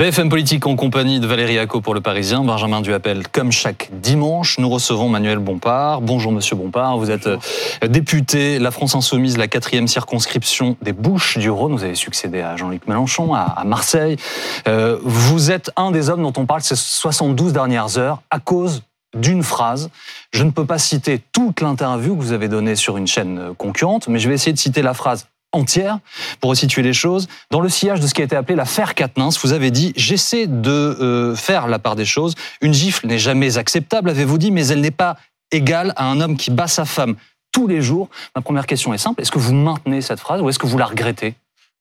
BFM Politique en compagnie de Valérie Acco pour Le Parisien, Benjamin Duhamel, comme chaque dimanche, nous recevons Manuel Bompard. Bonjour Monsieur Bompard, vous êtes euh, député La France Insoumise, la quatrième circonscription des Bouches du Rhône. Vous avez succédé à Jean-Luc Mélenchon, à Marseille. Euh, vous êtes un des hommes dont on parle ces 72 dernières heures à cause d'une phrase. Je ne peux pas citer toute l'interview que vous avez donnée sur une chaîne concurrente, mais je vais essayer de citer la phrase entière pour resituer les choses. Dans le sillage de ce qui a été appelé l'affaire Katnins, vous avez dit j'essaie de euh, faire la part des choses. Une gifle n'est jamais acceptable, avez-vous dit, mais elle n'est pas égale à un homme qui bat sa femme tous les jours. Ma première question est simple est-ce que vous maintenez cette phrase ou est-ce que vous la regrettez?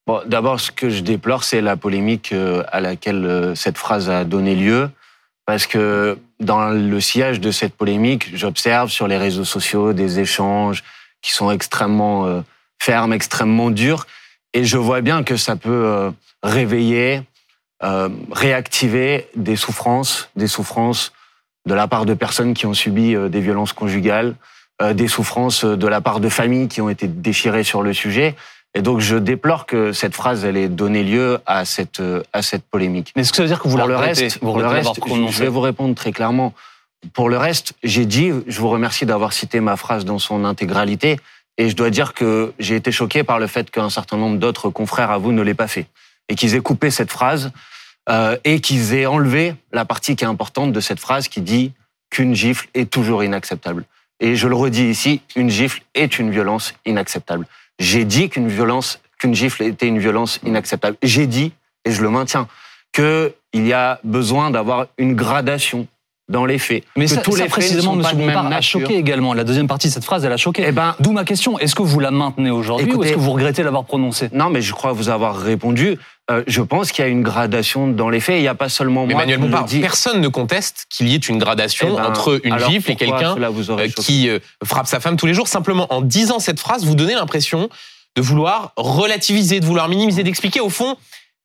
Bon, d'abord, ce que je déplore, c'est la polémique euh, à laquelle euh, cette phrase a donné lieu, parce que dans le sillage de cette polémique, j'observe sur les réseaux sociaux des échanges qui sont extrêmement ferme, extrêmement dur. Et je vois bien que ça peut euh, réveiller, euh, réactiver des souffrances, des souffrances de la part de personnes qui ont subi euh, des violences conjugales, des souffrances de la part de familles qui ont été déchirées sur le sujet. Et donc, je déplore que cette phrase, elle ait donné lieu à cette, à cette polémique. Mais est-ce que ça veut dire que vous pour le reste, pour le reste, je vais vous répondre très clairement. Pour le reste, j'ai dit, je vous remercie d'avoir cité ma phrase dans son intégralité. Et je dois dire que j'ai été choqué par le fait qu'un certain nombre d'autres confrères à vous ne l'aient pas fait. Et qu'ils aient coupé cette phrase euh, et qu'ils aient enlevé la partie qui est importante de cette phrase qui dit qu'une gifle est toujours inacceptable. Et je le redis ici, une gifle est une violence inacceptable. J'ai dit qu'une violence, qu'une gifle était une violence inacceptable. J'ai dit, et je le maintiens, qu'il y a besoin d'avoir une gradation dans les faits. Mais ça, tous les précisément, M. Bompard a choqué également. La deuxième partie de cette phrase, elle a choqué. Eh ben, D'où ma question. Est-ce que vous la maintenez aujourd'hui ou est-ce que vous regrettez l'avoir prononcée? Non, mais je crois vous avoir répondu. Euh, je pense qu'il y a une gradation dans les faits. Il n'y a pas seulement mais moi. Emmanuel Bompard, personne ne conteste qu'il y ait une gradation eh ben, entre une gifle et quelqu'un euh, qui euh, frappe sa femme tous les jours. Simplement, en disant cette phrase, vous donnez l'impression de vouloir relativiser, de vouloir minimiser, d'expliquer au fond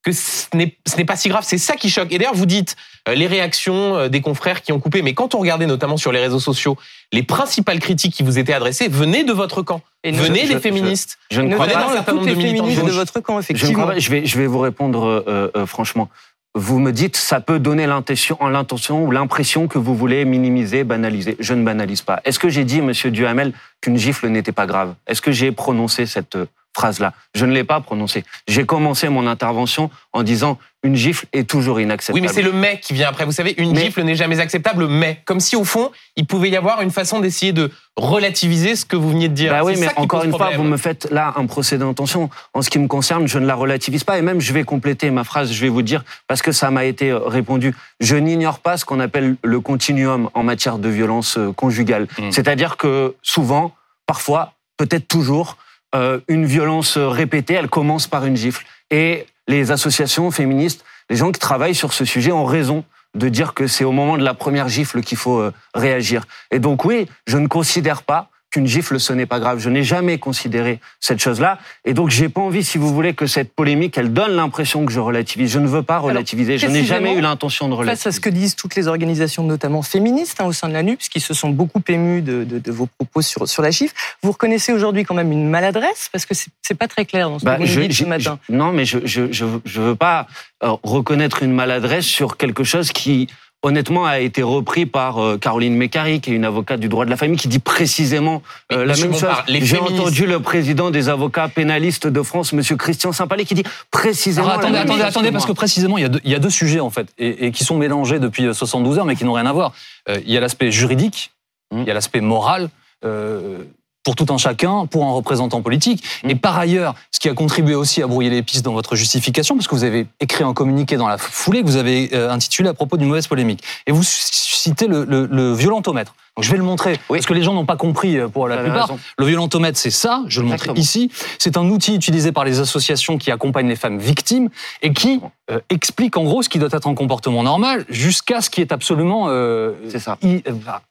que ce n'est pas si grave. C'est ça qui choque. Et d'ailleurs, vous dites euh, les réactions euh, des confrères qui ont coupé, mais quand on regardait notamment sur les réseaux sociaux, les principales critiques qui vous étaient adressées venaient de votre camp, et venaient des féministes. Je, ne crois pas. De votre camp, effectivement. Je, vais, je vais vous répondre euh, franchement. Vous me dites, ça peut donner l'intention, l'intention ou l'impression que vous voulez minimiser, banaliser. Je ne banalise pas. Est-ce que j'ai dit, Monsieur Duhamel, qu'une gifle n'était pas grave? Est-ce que j'ai prononcé cette phrase-là. Je ne l'ai pas prononcée. J'ai commencé mon intervention en disant une gifle est toujours inacceptable. Oui, mais c'est le mais qui vient après. Vous savez, une gifle n'est jamais acceptable, mais comme si au fond, il pouvait y avoir une façon d'essayer de relativiser ce que vous veniez de dire. Bah oui, mais encore une fois, vous me faites là un procès d'intention. En ce qui me concerne, je ne la relativise pas et même je vais compléter ma phrase. Je vais vous dire parce que ça m'a été euh, répondu. Je n'ignore pas ce qu'on appelle le continuum en matière de violence euh, conjugale. Hmm. C'est-à-dire que souvent, parfois, peut-être toujours, euh, une violence répétée, elle commence par une gifle. Et les associations féministes, les gens qui travaillent sur ce sujet ont raison de dire que c'est au moment de la première gifle qu'il faut euh, réagir. Et donc oui, je ne considère pas qu'une gifle, ce n'est pas grave. Je n'ai jamais considéré cette chose-là. Et donc, j'ai pas envie, si vous voulez, que cette polémique, elle donne l'impression que je relativise. Je ne veux pas relativiser. je n'ai jamais eu l'intention de relativiser. Face à ce que disent toutes les organisations, notamment féministes, hein, au sein de la NUPS, qui se sont beaucoup émues de, vos propos sur, sur la gifle, vous reconnaissez aujourd'hui quand même une maladresse Parce que c'est pas très clair dans ce bah, que vous dites ce matin. non, mais je, je, je, veux pas euh, reconnaître une maladresse sur quelque chose qui honnêtement, a été repris par euh, Caroline Mécari, qui est une avocate du droit de la famille, qui dit précisément euh, la même chose. J'ai entendu le président des avocats pénalistes de France, Monsieur Christian Saint-Palais, qui dit précisément. attendez, la même attendez, chose attendez, parce que précisément, il y, a deux, il y, a deux, sujets en fait, et, qui sont mélangés depuis 72 heures, mais qui n'ont rien à voir. il y a l'aspect juridique, hum. il y a l'aspect moral. Euh, pour tout un chacun, pour un représentant politique. Mmh. Et par ailleurs, ce qui a contribué aussi à brouiller les pistes dans votre justification, parce que vous avez écrit un communiqué dans la foulée que vous avez euh, intitulé à propos d'une mauvaise polémique. Et vous citez le, le, le violentomètre. Donc je vais le montrer, parce que les gens n'ont pas compris euh, pour la plupart. Le violentomètre, c'est ça, je le montre ici. C'est un outil utilisé par les associations qui accompagnent les femmes victimes et qui euh, explique en gros ce qui doit être un comportement normal jusqu'à ce qui est absolument euh, ça. Euh,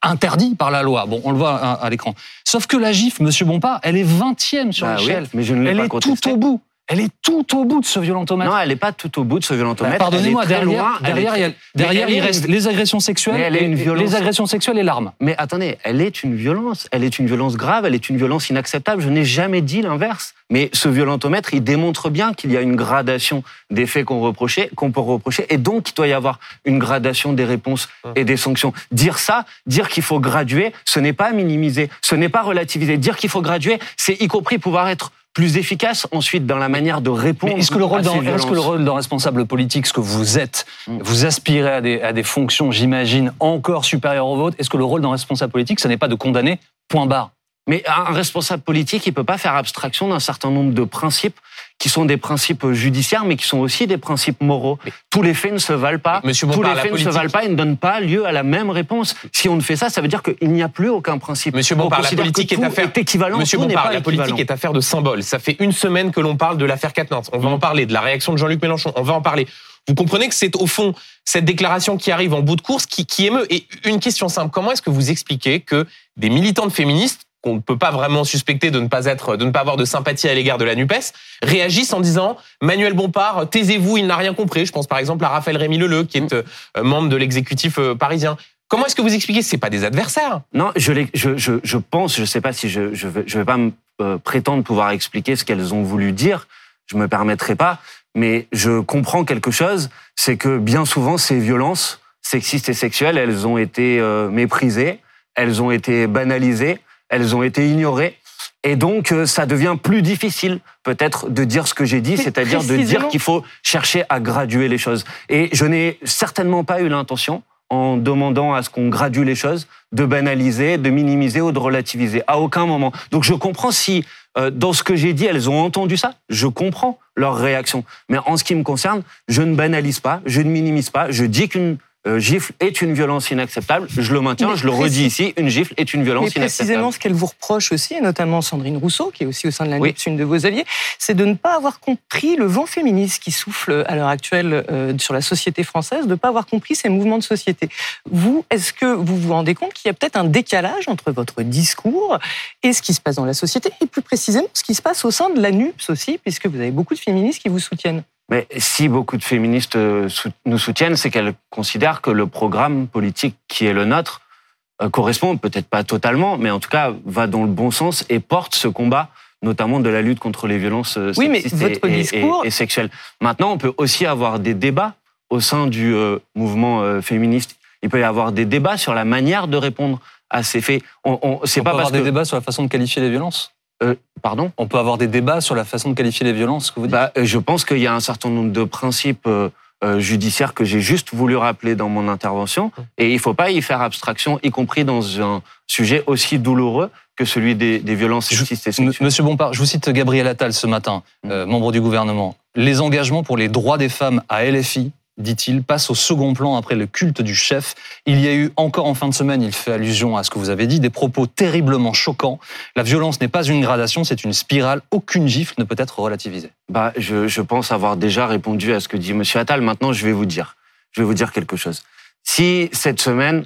interdit par la loi. Bon, on le voit à, l'écran. Sauf que la gifle, Monsieur Bompard, elle est 20e sur bah l'échelle. mais je ne elle est tout au bout. Elle est tout au bout de ce violentomètre. Non, elle n'est pas tout au bout de ce violentomètre. Bah, pardonnez-moi, derrière, derrière, il, derrière il reste les agressions sexuelles, elle est une violence. les agressions sexuelles et l'arme. Mais attendez, elle est une violence. Elle est une violence grave, elle est une violence inacceptable. Je n'ai jamais dit l'inverse. Mais ce violentomètre, il démontre bien qu'il y a une gradation des faits qu'on reprochait, qu'on peut reprocher, et donc il doit y avoir une gradation des réponses et des sanctions. Dire ça, dire qu'il faut graduer, ce n'est pas minimiser, ce n'est pas relativiser. Dire qu'il faut graduer, c'est y compris pouvoir être plus efficace ensuite dans la manière de répondre. Est-ce que le rôle est-ce que le rôle d'un responsable politique, ce que vous êtes, mm. vous aspirez à des, à des fonctions, j'imagine, encore supérieures aux vôtres. Est-ce que le rôle d'un responsable politique, ce n'est pas de condamner, point barre? Mais un responsable politique, il peut pas faire abstraction d'un certain nombre de principes qui sont des principes judiciaires, mais qui sont aussi des principes moraux. Tous les faits ne se valent pas. Monsieur Tous les faits ne se valent pas et ne donnent pas lieu à la même réponse. Si on ne fait ça, ça veut dire qu'il n'y a plus aucun principe. Monsieur Bompard, la politique est affaire. Est équivalent, Monsieur Bompard, la politique est affaire de symboles. Ça fait une semaine que l'on parle de l'affaire Katnins. On va en parler, de la réaction de Jean-Luc Mélenchon. On va en parler. Vous comprenez que c'est au fond cette déclaration qui arrive en bout de course qui, qui émeut. Et une question simple comment est-ce que vous expliquez que des militants de féministes qu'on ne peut pas vraiment suspecter de ne pas être, de ne pas avoir de sympathie à l'égard de la Nupes, réagissent en disant Manuel Bompard, taisez-vous, il n'a rien compris. Je pense par exemple à Raphaël Rémy Leleu, qui est euh, membre de l'exécutif euh, parisien. Comment est-ce que vous expliquez? C'est pas des adversaires Non, je, je, je, je pense, je sais pas si je je vais, vais pas me euh, prétendre pouvoir expliquer ce qu'elles ont voulu dire. Je me permettrai pas, mais je comprends quelque chose, c'est que bien souvent ces violences sexistes et sexuelles, elles ont été méprisées, elles ont été banalisées elles ont été ignorées. Et donc, euh, ça devient plus difficile, peut-être, de dire ce que j'ai dit, c'est-à-dire de dire qu'il faut chercher à graduer les choses. Et je n'ai certainement pas eu l'intention, en demandant à ce qu'on gradue les choses, de banaliser, de minimiser ou de relativiser. À aucun moment. Donc, je comprends si, euh, dans ce que j'ai dit, elles ont entendu ça. Je comprends leur réaction. Mais en ce qui me concerne, je ne banalise pas, je ne minimise pas. Je dis qu'une euh, gifle est une violence inacceptable. Je le maintiens, je le redis ici, une gifle est une violence mais Précisément, ce qu'elle vous reproche aussi, et notamment Sandrine Rousseau, qui est aussi au sein de la NUPS, une de vos alliés, c'est de ne pas avoir compris le vent féministe qui souffle à l'heure actuelle euh, sur la société française, de ne pas avoir compris ces mouvements de société. Vous, est-ce que vous vous rendez compte qu'il y a peut-être un décalage entre votre discours et ce qui se passe dans la société, et plus précisément ce qui se passe au sein de la NUPS aussi, puisque vous avez beaucoup de féministes qui vous soutiennent? Mais si beaucoup de féministes euh, nous soutiennent, c'est qu'elles considèrent que le programme politique qui est le nôtre euh, correspond, peut-être pas totalement, mais en tout cas va dans le bon sens et porte ce combat notamment de la lutte contre les violences euh, sexistes et, sexuelles. Maintenant, on peut aussi avoir des débats au sein du mouvement féministe. Il peut y avoir des débats sur la manière de répondre à ces faits. On, on, c'est pas peut avoir des débats sur la façon de qualifier les violences euh, pardon? On peut avoir des débats sur la façon de qualifier les violences, que vous dites? Bah, euh, Je pense qu'il y a un certain nombre de principes euh, judiciaires que j'ai juste voulu rappeler dans mon intervention. Hum. Et il ne faut pas y faire abstraction, y compris dans un sujet aussi douloureux que celui des, violences sexistes et sexuelles. Monsieur Bompard, je vous cite Gabriel Attal ce matin, hum. membre du gouvernement. Les engagements pour les droits des femmes à LFI dit-il, passe au second plan après le culte du chef. Il y a eu encore en fin de semaine, il fait allusion à ce que vous avez dit, des propos terriblement choquants. La violence n'est pas une gradation, c'est une spirale. Aucune gifle ne peut être relativisée. Bah, je, pense avoir déjà répondu à ce que dit M. Attal. Maintenant, je vais vous dire, je vais vous dire quelque chose. Si cette semaine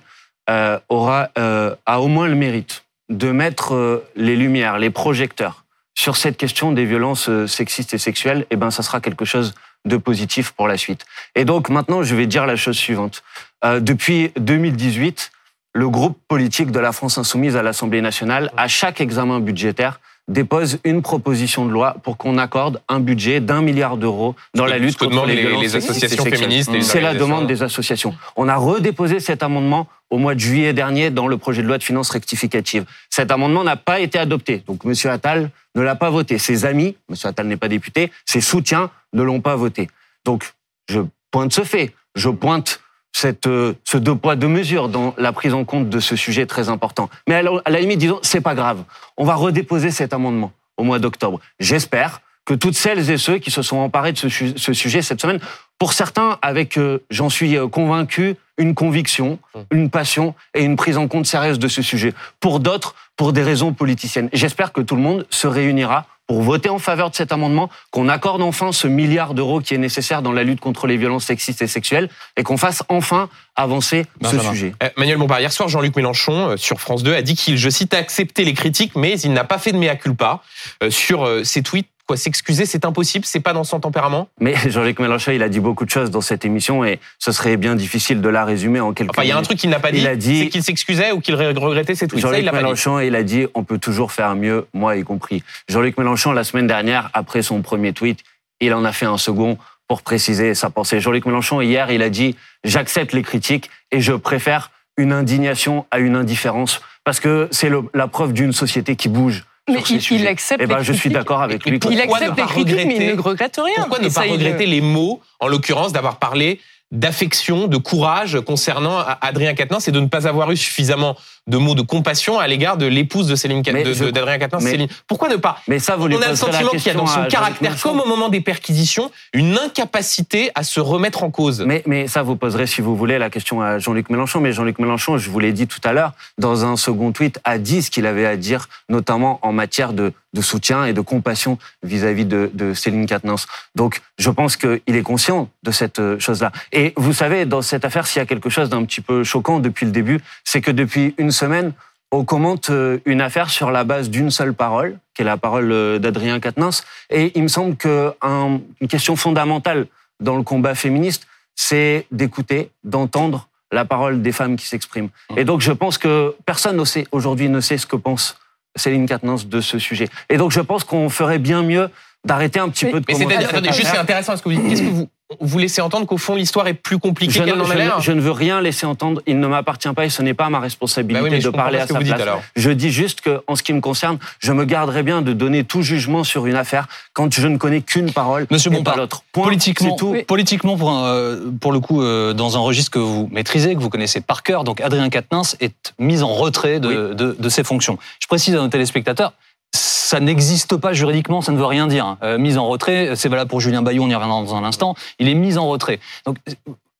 euh, aura euh, a au moins le mérite de mettre euh, les lumières, les projecteurs sur cette question des violences sexistes et sexuelles, eh ben, ça sera quelque chose de positif pour la suite. Et donc maintenant, je vais dire la chose suivante. Euh, depuis 2018, le groupe politique de la France insoumise à l'Assemblée nationale, à chaque examen budgétaire, dépose une proposition de loi pour qu'on accorde un budget d'un milliard d'euros dans la lutte contre les, violences les associations féministes. C'est la demande des associations. On a redéposé cet amendement au mois de juillet dernier dans le projet de loi de finances rectificative. Cet amendement n'a pas été adopté. Donc M. Attal ne l'a pas voté. Ses amis, M. Attal n'est pas député, ses soutiens ne l'ont pas voté. Donc je pointe ce fait. Je pointe cette, euh, ce deux poids deux mesures dans la prise en compte de ce sujet très important. Mais à la, limite, disons, c'est pas grave. On va redéposer cet amendement au mois d'octobre. J'espère que toutes celles et ceux qui se sont emparés de ce, ce sujet cette semaine, pour certains avec, euh, j'en suis euh, convaincu, une conviction, une passion et une prise en compte sérieuse de ce sujet. Pour d'autres, pour des raisons politiciennes. J'espère que tout le monde se réunira pour voter en faveur de cet amendement, qu'on accorde enfin ce milliard d'euros qui est nécessaire dans la lutte contre les violences sexistes et sexuelles et qu'on fasse enfin avancer ce sujet. Eh, Manuel Bompard, hier soir, Jean-Luc Mélenchon, euh, sur France 2, a dit qu'il, je cite, a accepté les critiques, mais il n'a pas fait de mea culpa euh, sur euh, ces tweets quoi s'excuser, c'est impossible, c'est pas dans son tempérament? Mais Jean-Luc Mélenchon, il a dit beaucoup de choses dans cette émission et ce serait bien difficile de la résumer en quelques. Enfin, il y a un truc qu'il n'a pas dit, dit c'est qu'il s'excusait ou qu'il regrettait ses tweets. Jean-Luc Mélenchon, il a dit on peut toujours faire mieux, moi y compris. Jean-Luc Mélenchon, la semaine dernière, après son premier tweet, il en a fait un second pour préciser sa pensée. Jean-Luc Mélenchon, hier, il a dit j'accepte les critiques et je préfère une indignation à une indifférence parce que c'est la preuve d'une société qui bouge. Mais il, accepte. Eh ben, je suis d'accord avec lui. Il accepte les critiques, mais il ne regrette rien. Pourquoi ne pas regretter les mots, en l'occurrence, d'avoir parlé d'affection, de courage concernant Adrien Quatennens et de ne pas avoir eu suffisamment de mots de compassion à l'égard de l'épouse de Céline d'Adrien Quatennens, Céline. Pourquoi ne pas Mais ça, vous On a le sentiment qu'il y a dans son caractère, comme au moment des perquisitions, une incapacité à se remettre en cause. Mais, mais ça, vous poserez, si vous voulez, la question à Jean-Luc Mélenchon. Mais Jean-Luc Mélenchon, je vous l'ai dit tout à l'heure, dans un second tweet, a dit ce qu'il avait à dire, notamment en matière de, de soutien et de compassion vis-à-vis de, de Céline Quatennens. Donc, je pense qu'il est conscient de cette euh, chose-là. Et vous savez, dans cette affaire, s'il y a quelque chose d'un petit peu choquant depuis le début, c'est que depuis une semaine, on commente euh, une affaire sur la base d'une seule parole, qui est la parole euh, d'Adrien Quatennens. Et il me semble qu'une question fondamentale dans le combat féministe, c'est d'écouter, d'entendre la parole des femmes qui s'expriment. Et donc je pense que personne aujourd'hui ne sait ce que pense Céline Quatennens de ce sujet. Et donc je pense qu'on ferait bien mieux d'arrêter un petit peu de Mais c'est-à-dire, juste c'est intéressant, ce que vous dites. Qu'est-ce que vous, vous laissez entendre qu'au fond l'histoire est plus compliquée qu'elle n'en a l'air Je ne veux rien laisser entendre. Il ne m'appartient pas et ce n'est pas ma responsabilité bah de parler à sa place. je dis juste que, en ce qui me concerne, je me garderai bien de donner tout jugement sur une affaire quand je ne connais qu'une parole Monsieur et pas l'autre. Politiquement, tout. politiquement pour, euh, pour le coup, euh, dans un registre que vous maîtrisez, que vous connaissez par cœur, donc Adrien Quatennens est mis en retrait de, de, de ses fonctions. Je précise à nos téléspectateurs, ça n'existe pas juridiquement, ça ne veut rien dire. Euh, mise en retrait, c'est valable pour Julien Bayou, on y reviendra dans un instant. Il est mis en retrait. Donc,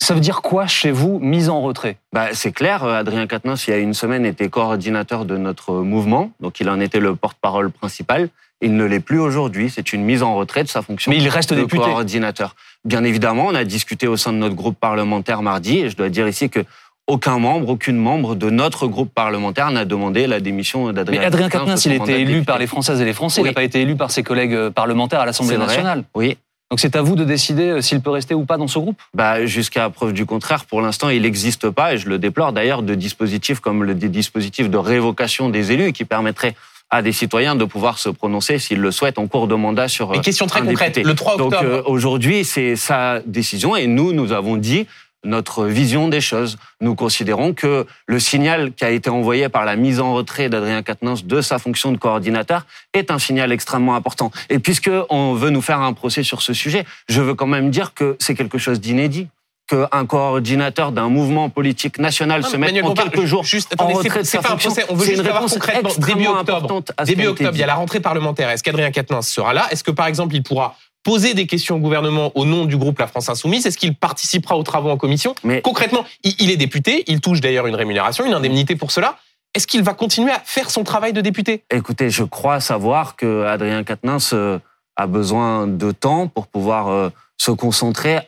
ça veut dire quoi chez vous, mise en retrait? Bah, C'est clair, Adrien Quatennens, il y a une semaine, était coordinateur de notre mouvement, donc il en était le porte-parole principal. Il ne l'est plus aujourd'hui, c'est une mise en retrait de sa fonction Mais il reste de député. coordinateur. Bien évidemment, on a discuté au sein de notre groupe parlementaire mardi, et je dois dire ici que aucun membre, aucune membre de notre groupe parlementaire n'a demandé la démission d'Adrien Mais Adrien Quatennens, il été élu par les Françaises et les Français, il n'a pas été élu par ses collègues euh, parlementaires à l'Assemblée nationale. Oui. Donc c'est à vous de décider euh, s'il peut rester ou pas dans ce groupe? Bah, Jusqu'à preuve du contraire, pour l'instant, il n'existe pas, et je le déplore d'ailleurs, de dispositifs comme le dispositif de révocation des élus qui permettrait à des citoyens de pouvoir se prononcer s'ils le souhaitent en cours de mandat sur Une question très concrète, le 3 octobre. Donc euh, aujourd'hui, c'est sa décision et nous, nous avons dit notre vision des choses. Nous considérons que le signal qui a été envoyé par la mise en retrait d'Adrien Quatennens de sa fonction de coordinateur est un signal extrêmement important. Et puisque on veut nous faire un procès sur ce sujet, je veux quand même dire que c'est quelque chose d'inédit qu'un coordinateur d'un mouvement politique national se mette en quelques jours juste, en retrait de sa fonction. On veut juste savoir concrètement, début octobre, début octobre, il y a la rentrée parlementaire. Est-ce qu'Adrien Quatennens sera là? Est-ce que, par exemple, il pourra poser des questions au gouvernement au nom du groupe La France Insoumise Est-ce qu'il participera aux travaux en commission Mais Concrètement, il est député, il touche d'ailleurs une rémunération, une indemnité pour cela. Est-ce qu'il va continuer à faire son travail de député? Écoutez, je crois savoir que Adrien Quatennens euh, a besoin de temps pour pouvoir euh, se concentrer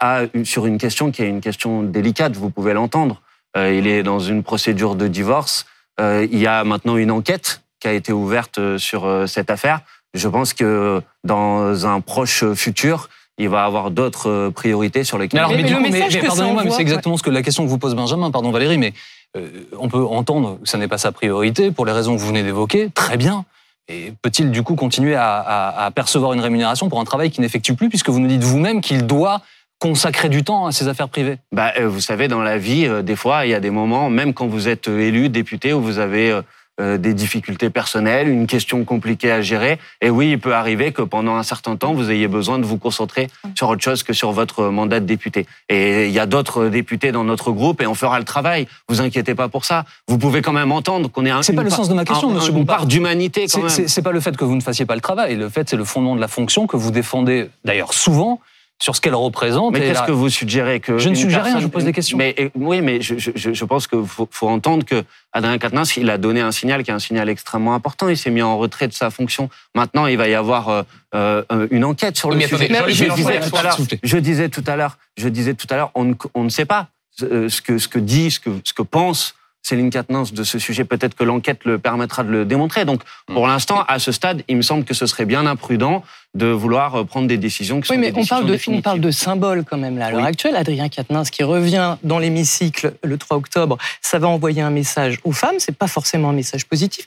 sur une question qui est une question délicate, vous pouvez l'entendre. Euh, il est dans une procédure de divorce. il y a maintenant une enquête qui a été ouverte sur cette affaire. Je pense que dans un proche futur, il va avoir d'autres euh, priorités sur lesquelles. Mais, mais, pardonnez-moi, mais c'est exactement ce que la question que vous pose Benjamin. Pardon Valérie, mais euh, on peut entendre que ça n'est pas sa priorité pour les raisons que vous venez d'évoquer. Très bien. Et peut-il du coup continuer à, percevoir une rémunération pour un travail qu'il n'effectue plus, puisque vous nous dites vous-même qu'il doit consacrer du temps à ses affaires privées? Bah, euh, Vous savez, dans la vie, des fois, il y a des moments, même quand vous êtes élu, député, où vous avez euh, des difficultés personnelles, une question compliquée à gérer. Et oui, il peut arriver que pendant un certain temps, vous ayez besoin de vous concentrer sur autre chose que sur votre mandat de député. Et il y a d'autres députés dans notre groupe et on fera le travail. Vous inquiétez pas pour ça. Vous pouvez quand même entendre qu'on est un. C'est pas le sens de ma question, Monsieur Bompard. part d'humanité quand même. C'est pas le fait que vous ne fassiez pas le travail. Le fait, c'est le fondement de la fonction que vous défendez d'ailleurs souvent sur ce qu'elle représente. Mais qu'est-ce que vous suggérez que Je ne suggère rien, je pose des questions. Mais oui, mais je, je, je pense qu'il faut, faut, entendre que Adrien Quatennens, il a donné un signal qui est un signal extrêmement important. Il s'est mis en retrait de sa fonction. Maintenant, il va y avoir euh, euh une enquête sur le sujet. je, disais tout à l'heure, je disais tout à l'heure, je disais tout à l'heure, on ne, on ne sait pas euh, ce que ce que dit, ce que ce que pense Céline Quatennens de ce sujet. Peut-être que l'enquête le permettra de le démontrer. Donc, pour mm. l'instant, à ce stade, il me semble que ce serait bien imprudent de vouloir euh, prendre des décisions qui oui, sont mais on parle de, on parle de symbole quand même là. À l'heure actuelle, Adrien Quatennens qui revient dans l'hémicycle le 3 octobre, ça va envoyer un message aux femmes. C'est pas forcément un message positif.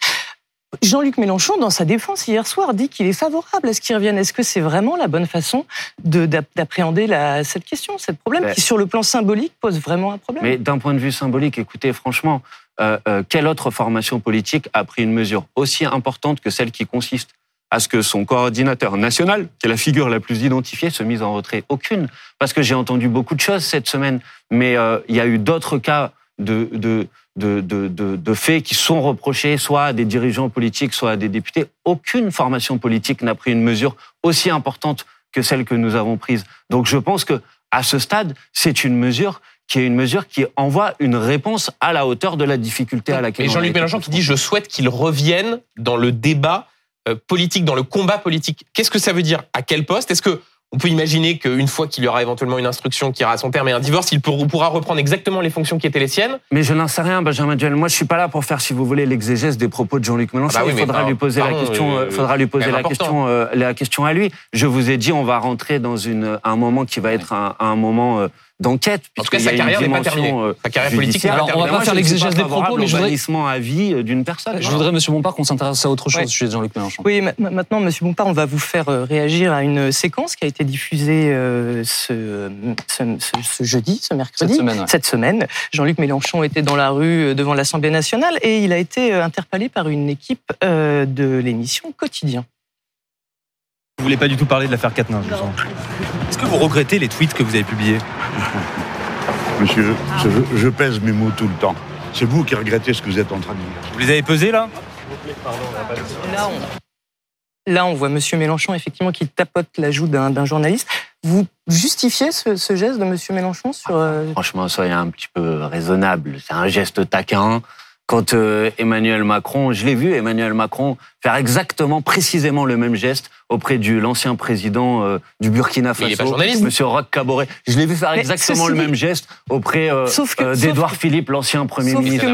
Jean-Luc Mélenchon, dans sa défense hier soir, dit qu'il est favorable à ce qu'il revienne. Est-ce que c'est vraiment la bonne façon d'appréhender cette question, ce problème, qui sur le plan symbolique pose vraiment un problème? Mais d'un point de vue symbolique, écoutez, franchement, euh, euh, quelle autre formation politique a pris une mesure aussi importante que celle qui consiste à ce que son coordinateur national, qui est la figure la plus identifiée, se mise en retrait? Aucune. Parce que j'ai entendu beaucoup de choses cette semaine, mais euh, il y a eu d'autres cas de, de, de, de, de, faits qui sont reprochés soit à des dirigeants politiques, soit à des députés. Aucune formation politique n'a pris une mesure aussi importante que celle que nous avons prise. Donc je pense que à ce stade, c'est une mesure qui est une mesure qui envoie une réponse à la hauteur de la difficulté à laquelle. Et Jean-Luc Mélenchon qui dit je souhaite qu'il revienne dans le débat euh, politique, dans le combat politique. Qu'est-ce que ça veut dire? À quel poste? Est-ce que on peut imaginer qu'une fois qu'il y aura éventuellement une instruction qui ira à son terme et un divorce, il pourra reprendre exactement les fonctions qui étaient les siennes. Mais je n'en sais rien, Benjamin Duel. Moi, je suis pas là pour faire, si vous voulez, l'exégèse des propos de Jean-Luc Mélenchon. Ah bah il faudra lui poser la question. Euh, faudra lui poser la question, euh, la question à lui. Je vous ai dit, on va rentrer dans une, un moment qui va être un, un moment euh, d'enquête. En tout cas, sa carrière n'est pas terminée. Euh, sa carrière politique n'est pas terminée. On va pas faire l'exégèse des propos, mais je voudrais... à vie euh, d'une personne. Je voudrais, Monsieur Bompard, qu'on s'intéresse à autre chose, sujet Jean-Luc Mélenchon. Oui, maintenant, Monsieur Bompard, on va vous faire euh, réagir à une séquence qui a été diffusée ce, ce, jeudi, ce mercredi, cette semaine. Cette semaine. Jean-Luc Mélenchon était dans la rue devant l'Assemblée nationale et il a été interpellé par une équipe de l'émission Quotidien. Vous voulez pas du tout parler de l'affaire Katnin, Est-ce que vous regrettez les tweets que vous avez publiés Monsieur, je, pèse mes mots tout le temps. C'est vous qui regrettez ce que vous êtes en train de dire. Vous les avez pesés là Là, on... voit M. Mélenchon, effectivement, qui tapote la joue d'un journaliste. Vous justifiez ce, geste de M. Mélenchon sur... Euh, Franchement, soyez un petit peu raisonnable. C'est un geste taquin quand euh, Emmanuel Macron, je l'ai vu Emmanuel Macron faire exactement, précisément le même geste auprès de l'ancien président euh, du Burkina Faso, Monsieur Roch Kaboré. Je l'ai vu faire exactement le même geste auprès euh, d'Edouard Philippe, l'ancien Premier ministre.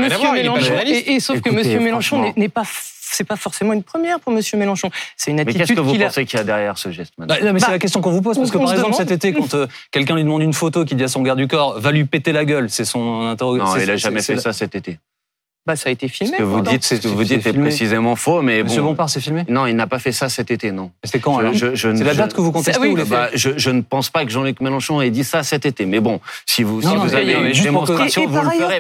et, sauf que Monsieur Mélenchon n'est pas c'est pas forcément une première pour M. Mélenchon. C'est une attitude. Mais qu'est-ce que vous pensez qu'il y a derrière ce geste bah, mais C'est bah, la question qu'on vous pose parce que par exemple cet été, quand quelqu'un lui demande une photo, qui dit à son garde du corps, va lui péter la gueule, c'est son interrogation. Non, il a jamais fait ça cet été. Bah, ça a été filmé. Ce que vous dites, c'est vous dites est précisément faux, mais Monsieur Bompard, c'est filmé Non, il n'a pas fait ça cet été, non. C'est quand alors C'est la date que vous contestez ou bah, je, je, ne pense pas que Jean-Luc Mélenchon ait dit ça cet été, mais bon, si vous, si vous avez une démonstration, vous le ferez.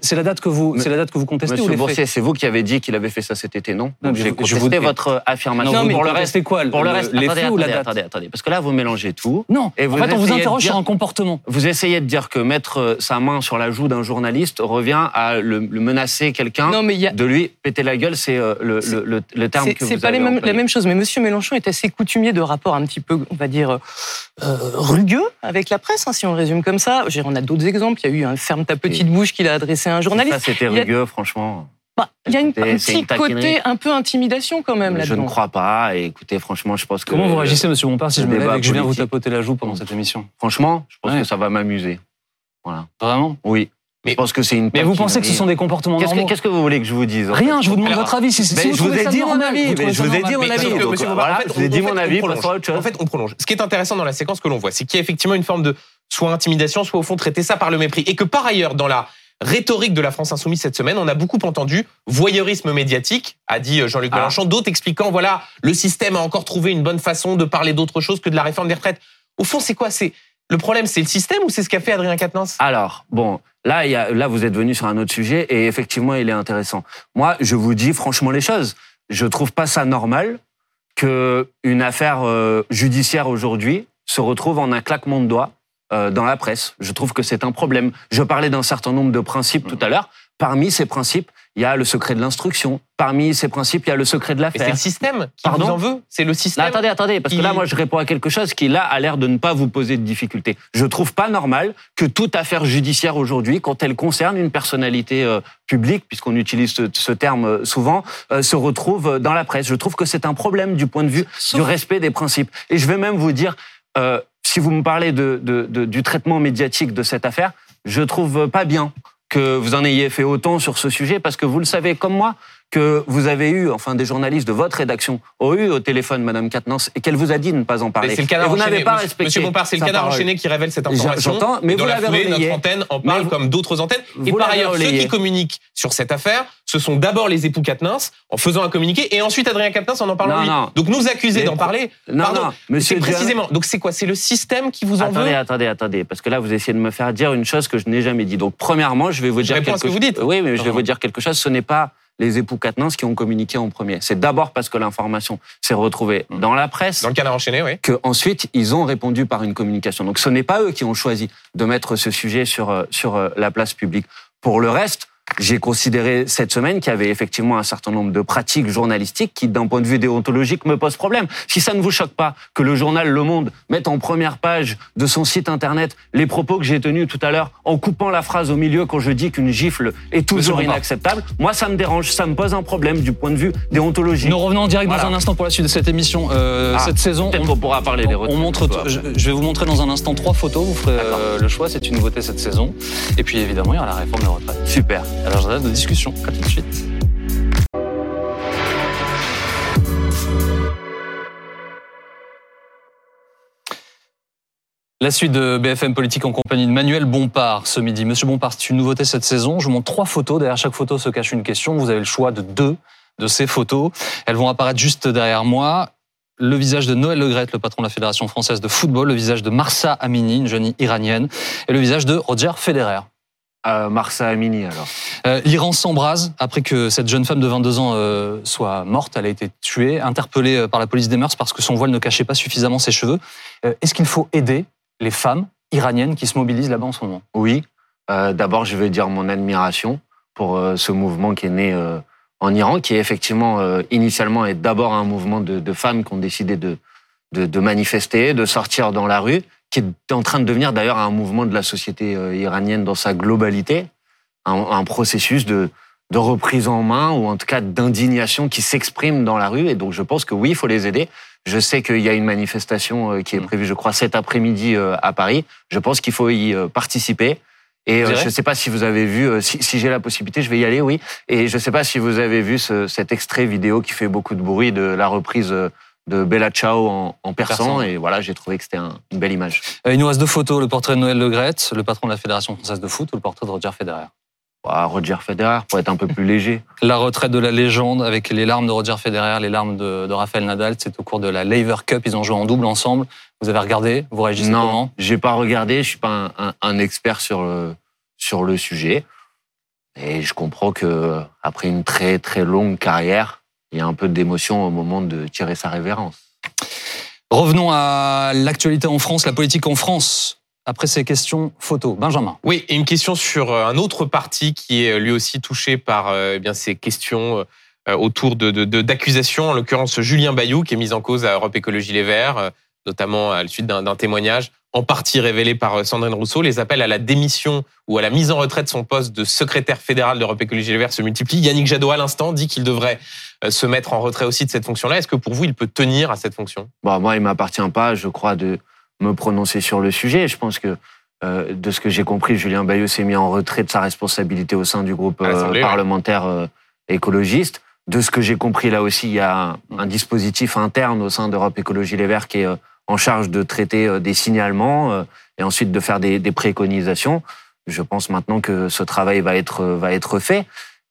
C'est la date que vous, c'est la date que vous contestez Monsieur Boursier, c'est vous qui avez dit qu'il avait fait ça cet été, non? J'ai contesté votre affirmation. Non, mais pour le reste, quoi Pour le reste, les faits ou la date Attendez, attendez, parce que là, vous mélangez tout. Non. En fait, on vous interroge sur un comportement. Vous essayez de dire que mettre sa main sur la joue d'un journaliste revient à le le menacer quelqu'un, de lui péter la gueule, c'est euh, le, le, le, terme que vous C'est pas les mêmes, la même chose, mais M. Mélenchon est assez coutumier de rapports un petit peu, on va dire, euh, rugueux avec la presse, hein, si on le résume comme ça. On a d'autres exemples. Il y a eu un ferme ta petite bouche qu'il a adressé à un journaliste. Ça, c'était rugueux, franchement. Bah, il y a une, un petit côté un peu intimidation quand même là Je ne crois pas. Et écoutez, franchement, je pense que. Comment vous réagissez, Monsieur Bompard, si je me lève et que je viens vous tapoter la joue pendant cette émission? Franchement, je pense que ça va m'amuser. Voilà. Vraiment? Oui. Mais, je pense que c'est une. Mais vous pensez que ce sont des comportements normaux Qu'est-ce que vous voulez que je vous dise Rien. Je vous demande votre avis. Si, je vous ai dit mon avis. Je vous ai dit mon avis. Je vous ai dit mon avis. En fait, on prolonge. Ce qui est intéressant dans la séquence que l'on voit, c'est qu'il y a effectivement une forme de soit intimidation, soit au fond traiter ça par le mépris, et que par ailleurs dans la rhétorique de la France insoumise cette semaine, on a beaucoup entendu voyeurisme médiatique, a dit euh, Jean-Luc ah. Mélenchon, d'autres expliquant voilà le système a encore trouvé une bonne façon de parler d'autre chose que de la réforme des retraites. Au fond, c'est quoi? C'est le problème, c'est le système ou c'est ce qu'a fait Adrien Quatennens? Alors, bon, là, là, vous êtes venu sur un autre sujet et effectivement, il est intéressant. Moi, je vous dis franchement les choses. Je trouve pas ça normal que une affaire euh, judiciaire aujourd'hui se retrouve en un claquement de doigts euh, dans la presse. Je trouve que c'est un problème. Je parlais d'un certain nombre de principes tout à l'heure. Parmi ces principes, il y a le secret de l'instruction. Parmi ces principes, il y a le secret de l'affaire. C'est le système qui vous en veut. C'est le système. attendez, attendez, parce que là, moi, je réponds à quelque chose qui là a l'air de ne pas vous poser de difficultés. Je trouve pas normal que toute affaire judiciaire aujourd'hui, quand elle concerne une personnalité euh, publique, puisqu'on utilise ce, terme euh, souvent, euh, se retrouve dans la presse. Je trouve que c'est un problème du point de vue du respect des principes. Et je vais même vous dire, si vous me parlez de, de, du traitement médiatique de cette affaire, je trouve pas bien que vous en ayez fait autant sur ce sujet parce que vous le savez comme moi que vous avez eu, enfin des journalistes de votre rédaction ont eu au téléphone Madame Katnans et qu'elle vous a dit de ne pas en parler. C'est le canard et vous n'avez pas respecté. Monsieur Bompard, c'est le canard enchaîné qui révèle cette information. J'entends, mais vous l'avez relayé. Notre antenne en parle comme d'autres antennes. Et par ailleurs, ceux qui communiquent sur cette affaire, ce sont d'abord les époux Katnins en faisant un communiqué et ensuite Adrien Katnins en en parlant lui. Donc nous accuser d'en parler. Non, non, monsieur. Précisément. Donc c'est quoi C'est le système qui vous en attendez, veut Attendez, attendez, parce que là vous essayez de me faire dire une chose que je n'ai jamais dit. Donc premièrement, je vais vous dire quelque chose. que vous dites. Oui, mais je vais vous dire quelque chose. Ce n'est pas les époux Quatennens qui ont communiqué en premier. C'est d'abord parce que l'information s'est retrouvée mmh. dans la presse. Dans le canard enchaîné, oui. Qu'ensuite, ils ont répondu par une communication. Donc ce n'est pas eux qui ont choisi de mettre ce sujet sur, euh, sur euh, la place publique. Pour le reste, j'ai considéré cette semaine qu'il y avait effectivement un certain nombre de pratiques journalistiques qui, d'un point de vue déontologique, me posent problème. Si ça ne vous choque pas que le journal Le Monde mette en première page de son site internet les propos que j'ai tenus tout à l'heure en coupant la phrase au milieu quand je dis qu'une gifle est toujours inacceptable, moi ça me dérange, ça me pose un problème du point de vue déontologique. Nous revenons en direct dans un instant pour la suite de cette émission. Euh, ah, cette saison, on, pourra parler des On montre, je, vais vous montrer dans un instant trois photos. Vous ferez euh, le choix. C'est une nouveauté cette saison. Et puis évidemment, il y aura la réforme de retraite. Super. Alors je de discussion à tout de suite. La suite de BFM Politique en compagnie de Manuel Bompard ce midi. Monsieur Bompard, c'est une nouveauté cette saison. Je vous montre trois photos. Derrière chaque photo se cache une question. Vous avez le choix de deux de ces photos. Elles vont apparaître juste derrière moi. Le visage de Noël Legrette, le patron de la Fédération française de football, le visage de Marsa Amini, une jeune iranienne, et le visage de Roger Federer. Marsa Amini alors. Euh, L'Iran s'embrase après que cette jeune femme de 22 ans euh, soit morte. Elle a été tuée, interpellée euh, par la police des mœurs parce que son voile ne cachait pas suffisamment ses cheveux. Est-ce qu'il faut aider les femmes iraniennes qui se mobilisent là-bas en ce moment? Oui. D'abord, je veux dire mon admiration pour ce mouvement qui est né en Iran, qui est effectivement initialement est d'abord un mouvement de, femmes qui ont décidé de, de manifester, de sortir dans la rue qui est en train de devenir d'ailleurs un mouvement de la société euh, iranienne dans sa globalité, un, processus de, de reprise en main ou en tout cas d'indignation qui s'exprime dans la rue. Et donc je pense que oui, il faut les aider. Je sais qu'il y a une manifestation euh, qui est mm. prévue, je crois, cet après-midi euh, à Paris. Je pense qu'il faut y participer. Et je ne sais pas si vous avez vu, si, si j'ai la possibilité, je vais y aller, oui. Et je ne sais pas si vous avez vu ce, cet extrait vidéo qui fait beaucoup de bruit de la reprise de Bella Ciao en, en persan, et voilà, j'ai trouvé que c'était une belle image. Euh, il nous reste deux photos, le portrait de Noël Le Gret, le patron de la Fédération française de foot, ou le portrait de Roger Federer? Ah, Roger Federer, pour être un peu plus léger. La retraite de la légende avec les larmes de Roger Federer, les larmes de, de Rafael Nadal, c'est au cours de la Lever Cup, ils ont joué en double ensemble. Vous avez regardé? Vous réagissez non, comment? j'ai pas regardé, je suis pas un, un, expert sur le, sur le sujet. Et je comprends que après une très très longue carrière, il y a un peu d'émotion au moment de tirer sa révérence. Revenons à l'actualité en France, la politique en France. Après ces questions photos, Benjamin. Oui, et une question sur euh, un autre parti qui est euh, lui aussi touché par euh, eh bien ces questions autour de d'accusations, en l'occurrence Julien Bayou, qui est mis en cause à Europe Écologie Les Verts, notamment à la suite d'un témoignage en partie révélé par euh, Sandrine Rousseau. Les appels à la démission ou à la mise en retraite de son poste de secrétaire fédéral d'Europe Écologie Les Verts se multiplient. Yannick Jadot, à l'instant, dit qu'il devrait euh, se mettre en retrait aussi de cette fonction-là. Est-ce que pour vous, il peut tenir à cette fonction? Bon, Moi, il m'appartient pas, je crois, de me prononcer sur le sujet. Je pense que euh, de ce que j'ai compris, Julien Bayeux s'est mis en retrait de sa responsabilité au sein du groupe parlementaire écologiste. De ce que j'ai compris, là aussi, il y a un, dispositif interne au sein d'Europe Écologie Les Verts qui est en charge de traiter euh, des signalements euh, et ensuite de faire des, des préconisations. Je pense maintenant que ce travail va être, euh, va être fait.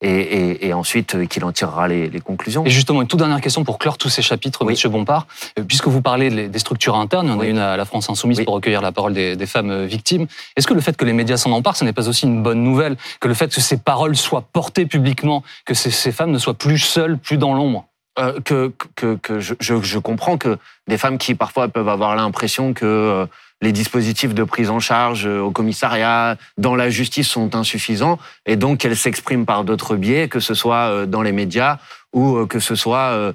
Et, et, et, ensuite qu'il en tirera les, les, conclusions. Et justement, une toute dernière question pour clore tous ces chapitres, Monsieur Bompard. Puisque vous parlez des structures internes, il y en a une à la France Insoumise pour recueillir la parole des, des femmes victimes. Est-ce que le fait que les médias s'en emparent, ce n'est pas aussi une bonne nouvelle? Que le fait que ces paroles soient portées publiquement, que ces, ces femmes ne soient plus seules, plus dans l'ombre? Euh, que, que, que je, je, je, comprends que des femmes qui parfois peuvent avoir l'impression que euh, les dispositifs de prise en charge euh, au commissariat, dans la justice sont insuffisants et donc qu'elles s'expriment par d'autres biais, que ce soit dans les médias ou que ce soit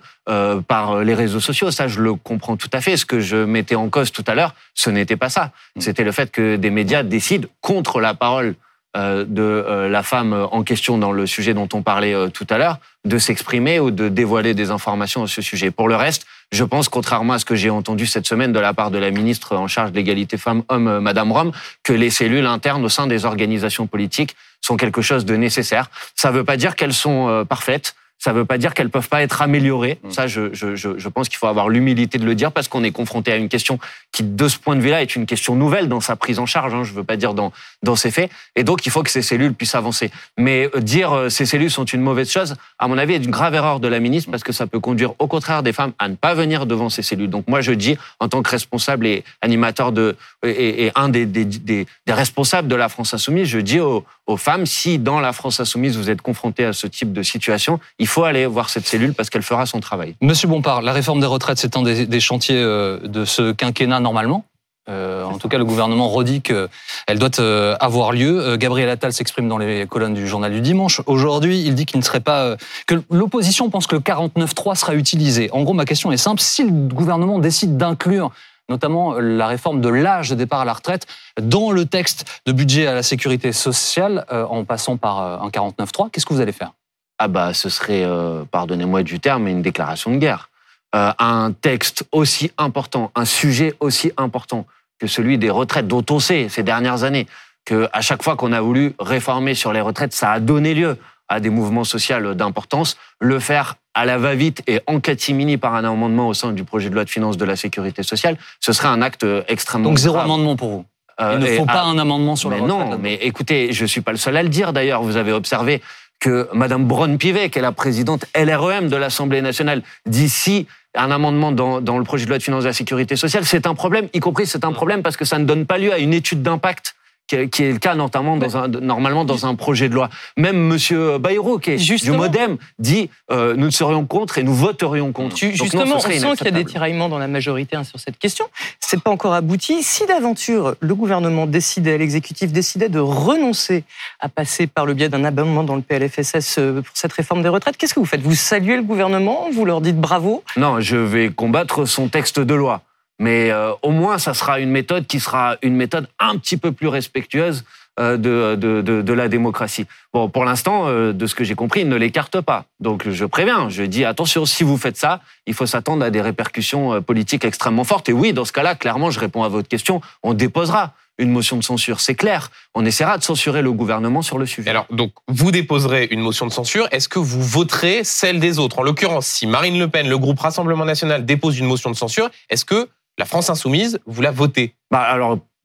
par les réseaux sociaux. Ça, je le comprends tout à fait. Ce que je mettais en cause tout à l'heure, ce n'était pas ça. Mmh. C'était le fait que des médias décident contre la parole de euh, la femme en question dans le sujet dont on parlait euh, tout à l'heure, de s'exprimer ou de dévoiler des informations à ce sujet. Pour le reste, je pense, contrairement à ce que j'ai entendu cette semaine de la part de la ministre en charge de l'égalité femmes-hommes, Madame Rome, que les cellules internes au sein des organisations politiques sont quelque chose de nécessaire. Ça ne veut pas dire qu'elles sont parfaites. Ça ne veut pas dire qu'elles peuvent pas être améliorées. Mm. Ça, je, je, je pense qu'il faut avoir l'humilité de le dire parce qu'on est confronté à une question qui, de ce point de vue-là, est une question nouvelle dans sa prise en charge. Hein, je ne veux pas dire dans, dans ses faits. Et donc, il faut que ces cellules puissent avancer. Mais euh, dire euh, ces cellules sont une mauvaise chose, à mon avis, est une grave erreur de la ministre parce que ça peut conduire au contraire des femmes à ne pas venir devant ces cellules. Donc, moi, je dis, en tant que responsable et animateur de et, et un des, des, des, des, responsables de la France insoumise, je dis aux, aux femmes, si dans la France insoumise vous êtes confrontés à ce type de situation, il faut aller voir cette cellule parce qu'elle fera son travail. Monsieur Bompard, la réforme des retraites, c'est un des, chantiers euh, de ce quinquennat normalement euh, en tout cas, le gouvernement redit qu'elle doit euh, avoir lieu. Gabriel Attal s'exprime dans les colonnes du journal du dimanche. Aujourd'hui, il dit qu'il ne serait pas que l'opposition pense que le 49.3 sera utilisé. En gros, ma question est simple si le gouvernement décide d'inclure notamment la réforme de l'âge de départ à la retraite dans le texte de budget à la sécurité sociale, en passant par un 49.3, qu'est-ce que vous allez faire? Ah bah ce serait, euh, pardonnez-moi du terme, une déclaration de guerre. Euh, un texte aussi important, un sujet aussi important que celui des retraites, dont on sait ces dernières années que à chaque fois qu'on a voulu réformer sur les retraites, ça a donné lieu à des mouvements sociaux d'importance. Le faire à la va-vite et en catimini par un amendement au sein du projet de loi de finances de la sécurité sociale, ce serait un acte extrêmement Donc zéro amendement pour vous. Euh, Il ne faut pas un amendement sur mais la. Non, mais écoutez, je suis pas le seul à le dire d'ailleurs. Vous avez observé que Madame Braun-Pivet, qui est la présidente LREM de l'Assemblée nationale, d'ici un amendement dans, dans, le projet de loi de finances de la sécurité sociale, c'est un problème, y compris c'est un problème parce que ça ne donne pas lieu à une étude d'impact qui est le cas notamment dans un, normalement dans un projet de loi. Même Monsieur Bayrou, qui est du MoDem, dit euh, nous serions contre et nous voterions contre. Justement, on sent qu'il y a des tiraillements dans la majorité hein, sur cette question. C'est pas encore abouti. Si d'aventure le gouvernement décidait, l'exécutif décidait de renoncer à passer par le biais d'un abonnement dans le PLFSS euh, pour cette réforme des retraites, qu'est-ce que vous faites? Vous saluez le gouvernement Vous leur dites bravo? Non, je vais combattre son texte de loi. Mais euh, au moins, ça sera une méthode qui sera une méthode un petit peu plus respectueuse euh, de, de, de, de, la démocratie. Bon, pour l'instant, euh, de ce que j'ai compris, il ne l'écarte pas. Donc je préviens, je dis attention, si vous faites ça, il faut s'attendre à des répercussions politiques extrêmement fortes. Et oui, dans ce cas-là, clairement, je réponds à votre question, on déposera une motion de censure, c'est clair. On essaiera de censurer le gouvernement sur le sujet. Alors, donc, vous déposerez une motion de censure. Est-ce que vous voterez celle des autres? En l'occurrence, si Marine Le Pen, le groupe Rassemblement National, dépose une motion de censure, est-ce que la France insoumise, vous la votez. Bah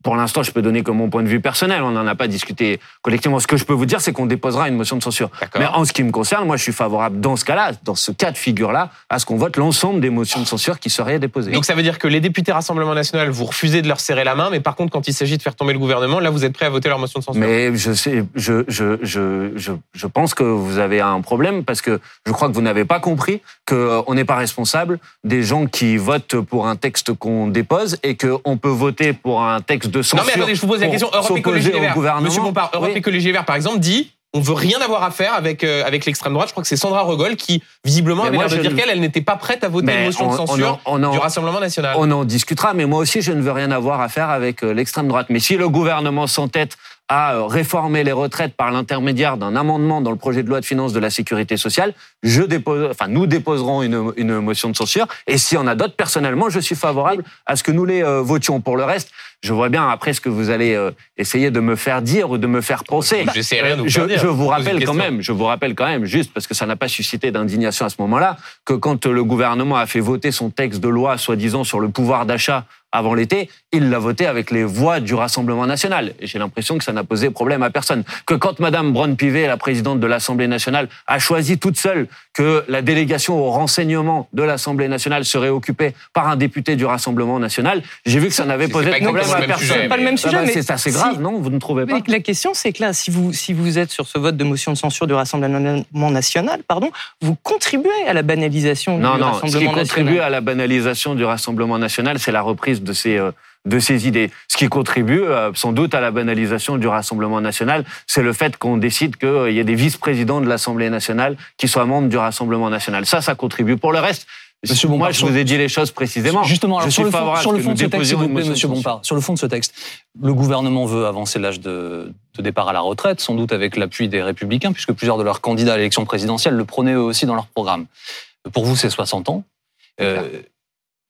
pour l'instant, je peux donner comme mon point de vue personnel. On n'en a pas discuté collectivement. Ce que je peux vous dire, c'est qu'on déposera une motion de censure. Mais en ce qui me concerne, moi, je suis favorable dans ce cas-là, dans ce cas de figure-là, à ce qu'on vote l'ensemble des motions de censure qui seraient déposées. Donc ça veut dire que les députés Rassemblement National, vous refusez de leur serrer la main, mais par contre, quand il s'agit de faire tomber le gouvernement, là, vous êtes prêt à voter leur motion de censure. Mais je sais, je, je, je, je, je pense que vous avez un problème parce que je crois que vous n'avez pas compris qu'on n'est pas responsable des gens qui votent pour un texte qu'on dépose et qu'on peut voter pour un texte de censure. Non mais attendez, je vous pose la question. Europe Écologie Les Verts. Monsieur Bompard, Europe Écologie Les Verts, par exemple, dit on veut rien avoir à faire avec euh, avec l'extrême droite. Je crois que c'est Sandra Regol qui visiblement avait l'air de dire qu'elle elle n'était pas prête à voter une motion de censure du Rassemblement national. On en discutera, mais moi aussi je ne veux rien avoir à faire avec euh, l'extrême droite. Mais si le gouvernement s'entête à euh, réformer les retraites par l'intermédiaire d'un amendement dans le projet de loi de finances de la sécurité sociale, je dépose, enfin nous déposerons une, une motion de censure. Et s'il y en a d'autres, personnellement, je suis favorable à ce que nous les votions. Pour le reste, je vois bien après ce que vous allez euh, essayer de me faire dire ou de me faire penser. J'essaierai de vous je, dire. Je vous rappelle quand même, je vous rappelle quand même, juste parce que ça n'a pas suscité d'indignation à ce moment-là, que quand le gouvernement a fait voter son texte de loi, soi-disant sur le pouvoir d'achat avant l'été, il l'a voté avec les voix du Rassemblement national. Et j'ai l'impression que ça n'a posé problème à personne. Que quand Madame Braun-Pivet, la présidente de l'Assemblée nationale, a choisi toute seule que la délégation au renseignement de l'Assemblée nationale serait occupée par un député du Rassemblement national, j'ai vu que ça n'avait posé de problème à personne. C'est pas le même sujet. Ah bah, c'est assez grave, non Vous ne trouvez pas La question, c'est que là, si vous, si vous êtes sur ce vote de motion de censure du Rassemblement national, pardon, vous contribuez à la banalisation non, du non, Rassemblement national. Non, ce qui contribue à la banalisation du Rassemblement national, c'est la reprise de ces... Euh, de ces idées. Ce qui contribue euh, sans doute à la banalisation du Rassemblement national, c'est le fait qu'on décide qu'il y ait des vice-présidents de l'Assemblée nationale qui soient membres du Rassemblement national. Ça, ça contribue. Pour le reste, Monsieur moi, je vous ai dit les choses précisément. Justement, je sur, le fond, sur le fond de ce texte, s'il vous plaît, Monsieur Bompard, sur le fond de ce texte, le gouvernement veut avancer l'âge de, de, départ à la retraite, sans doute avec l'appui des Républicains, puisque plusieurs de leurs candidats à l'élection présidentielle le prenaient eux aussi dans leur programme. Pour vous, c'est 60 ans. Euh,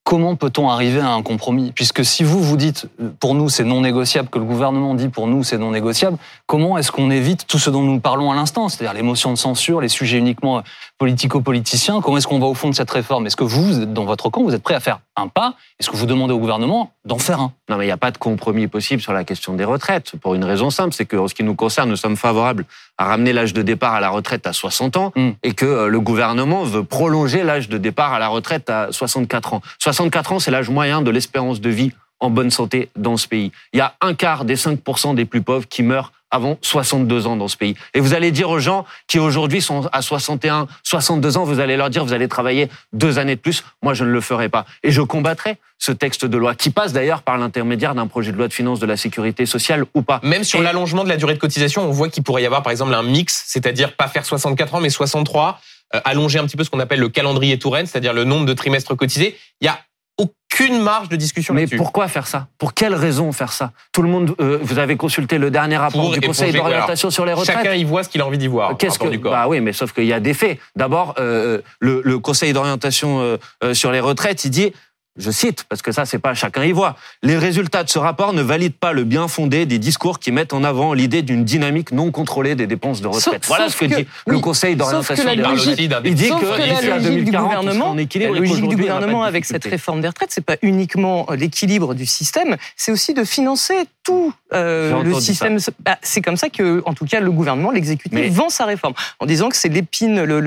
comment peut-on arriver à un compromis? Puisque si vous vous dites pour nous c'est non négociable, que le gouvernement dit pour nous c'est non négociable, comment est-ce qu'on évite tout ce dont nous parlons à l'instant, c'est-à-dire les motions de censure, les sujets uniquement politico-politiciens Comment est-ce qu'on va au fond de cette réforme? Est-ce que vous, dans votre camp, vous êtes prêt à faire un pas? Est-ce que vous demandez au gouvernement d'en faire un? Non, mais il n'y a pas de compromis possible sur la question des retraites, pour une raison simple, c'est que en ce qui nous concerne, nous sommes favorables à ramener l'âge de départ à la retraite à 60 ans, hmm. et que euh, le gouvernement veut prolonger l'âge de départ à la retraite à 64 ans. 64 ans, c'est l'âge moyen de l'espérance de vie en bonne santé dans ce pays. Il y a un quart des 5% des plus pauvres qui meurent avant 62 ans dans ce pays. Et vous allez dire aux gens qui aujourd'hui sont à 61, 62 ans, vous allez leur dire vous allez travailler deux années de plus. Moi, je ne le ferai pas. Et je combattrai ce texte de loi qui passe d'ailleurs par l'intermédiaire d'un projet de loi de finances de la sécurité sociale ou pas. Même sur l'allongement de la durée de cotisation, on voit qu'il pourrait y avoir par exemple un mix, c'est-à-dire pas faire 64 ans mais 63, euh, allonger un petit peu ce qu'on appelle le calendrier Touraine, c'est-à-dire le nombre de trimestres cotisés. Il y a aucune marge de discussion Mais pourquoi faire ça? Pour quelle raison faire ça? Tout le monde, euh, vous avez consulté le dernier rapport du Conseil d'orientation sur les retraites. Chacun y voit ce qu'il a envie d'y voir. Qu'est-ce que Bah oui, mais sauf qu'il y a des faits. D'abord, euh, le, le, Conseil d'orientation euh, sur les retraites, il dit je cite, parce que ça, c'est pas chacun y voit. Les résultats de ce rapport ne valident pas le bien fondé des discours qui mettent en avant l'idée d'une dynamique non contrôlée des dépenses de retraite. voilà ce que, dit le Conseil d'orientation des retraites. Il dit que, la logique du gouvernement, la logique du gouvernement avec cette réforme des retraites, c'est pas uniquement l'équilibre du système, c'est aussi de financer tout euh, le système. Bah, c'est comme ça que, en tout cas, le gouvernement, l'exécutif, vend sa réforme en disant que c'est l'épine, le,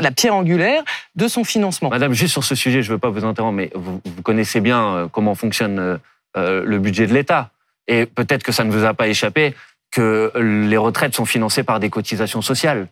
la pierre angulaire de son financement. Madame, juste sur ce sujet, je veux pas vous mais vous, connaissez bien euh, comment fonctionne euh, euh, le budget de l'État. Et peut-être que ça ne vous a pas échappé que les retraites sont financées par des cotisations sociales.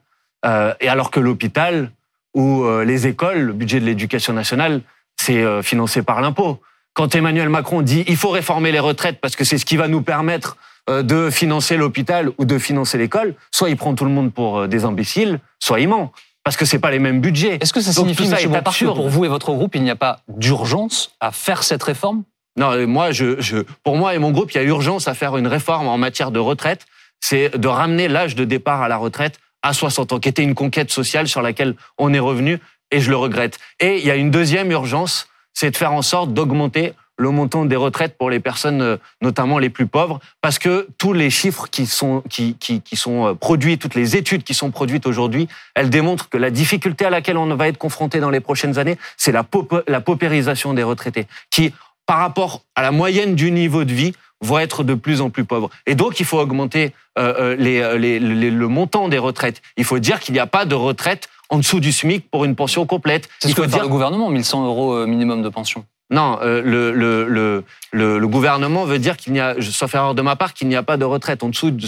et alors que l'hôpital ou les écoles, le budget de l'éducation nationale, c'est financé par l'impôt. Quand Emmanuel Macron dit il faut réformer les retraites parce que c'est ce qui va nous permettre de financer l'hôpital ou de financer l'école, soit il prend tout le monde pour des imbéciles, soit il ment parce que c'est pas les mêmes budgets. Est-ce que ça signifie, M. Bompard, que pour vous et votre groupe, il n'y a pas d'urgence à faire cette réforme? Non, euh, moi, je, je, pour moi et mon groupe, il y a urgence à faire une réforme en matière de retraite. C'est de ramener l'âge de départ à la retraite à 60 ans, qui était une conquête sociale sur laquelle on est revenu, et je le regrette. Et il y a une deuxième urgence, c'est de faire en sorte d'augmenter le montant des retraites pour les personnes, euh, notamment les plus pauvres, parce que tous les chiffres qui sont, qui, qui, qui sont euh, produits, toutes les études qui sont produites aujourd'hui, elles démontrent que la difficulté à laquelle on va être confronté dans les prochaines années, c'est la, la paupérisation des retraités, qui, par rapport à la moyenne du niveau de vie, vont être de plus en plus pauvres. Et donc, il faut augmenter euh, les, les, le montant des retraites. Il faut dire qu'il n'y a pas de retraite en dessous du SMIC pour une pension complète. C'est ce que dire... le gouvernement, 1100 euros minimum de pension. Non, euh, le, le, le, le, gouvernement veut dire qu'il n'y a, sauf erreur de ma part, qu'il n'y a pas de retraite en dessous du,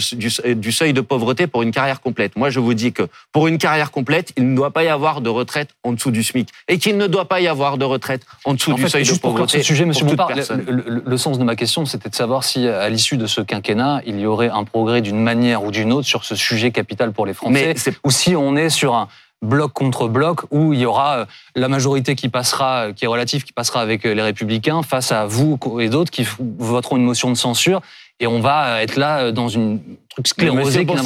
du, seuil de pauvreté pour une carrière complète. Moi, je vous dis que pour une carrière complète, il ne doit pas y avoir de retraite en dessous du SMIC et qu'il ne doit pas y avoir de retraite en dessous du seuil de pauvreté. ce sujet, Monsieur Bompard, le, sens de ma question, c'était de savoir si, à l'issue de ce quinquennat, il y aurait un progrès d'une manière ou d'une autre sur ce sujet capital pour les Français, ou si on est sur un bloc contre bloc où il y aura euh, la majorité qui passera, qui est relative, qui passera avec euh, les républicains face à vous et d'autres qui voteront une motion de censure. Et on va être là dans une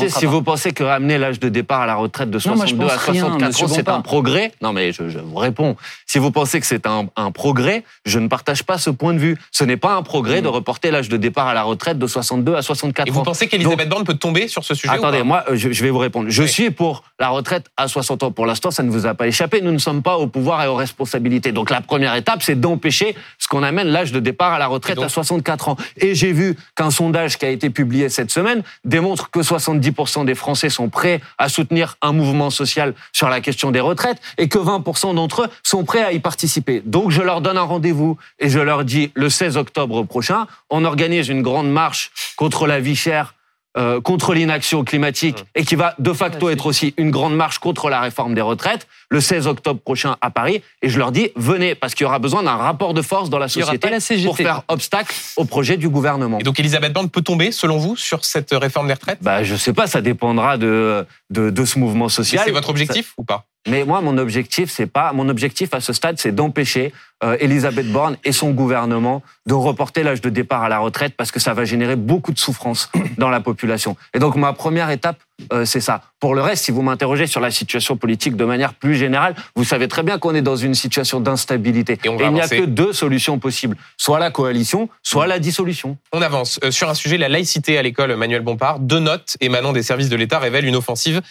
Si vous pensez que ramener l'âge de départ à la retraite de 62 à 64 ans, c'est un progrès, non mais je, vous réponds. Si vous pensez que c'est un, un, progrès, je ne partage pas ce point de vue. Ce n'est pas un progrès de reporter l'âge de départ à la retraite de 62 à 64 ans. Et vous pensez qu'Elisabeth Borne peut tomber sur ce sujet Attendez, moi, je, vais vous répondre. Je suis pour la retraite à 60 ans. Pour l'instant, ça ne vous a pas échappé. Nous ne sommes pas au pouvoir et aux responsabilités. Donc la première étape, c'est d'empêcher ce qu'on amène l'âge de départ à la retraite à 64 ans. Et j'ai vu qu'un sondage qui a été publié cette semaine démontre que 70% des Français sont prêts à soutenir un mouvement social sur la question des retraites et que 20% d'entre eux sont prêts à y participer. Donc je leur donne un rendez-vous et je leur dis le 16 octobre prochain, on organise une grande marche contre la vie chère euh, contre l'inaction climatique mmh. et qui va de facto être aussi une grande marche contre la réforme des retraites le 16 octobre prochain à Paris. Et je leur dis, venez, parce qu'il y aura besoin d'un rapport de force dans la société pour faire obstacle au projet du gouvernement. Et donc Elisabeth Borne peut tomber, selon vous, sur cette réforme des retraites? Bah, Je sais pas, ça dépendra de, de, de ce mouvement social. C'est votre objectif ou pas? Mais moi, mon objectif, c'est pas mon objectif à ce stade, c'est d'empêcher euh, Elisabeth Borne et son gouvernement de reporter l'âge de départ à la retraite parce que ça va générer beaucoup de souffrance dans la population. Et donc ma première étape, euh, c'est ça. Pour le reste, si vous m'interrogez sur la situation politique de manière plus générale, vous savez très bien qu'on est dans une situation d'instabilité. Et, il n'y a que deux solutions possibles soit la coalition, soit la dissolution. On avance euh, sur un sujet, la laïcité à l'école. Manuel Bompard, deux notes émanant des services de l'État révèlent une offensive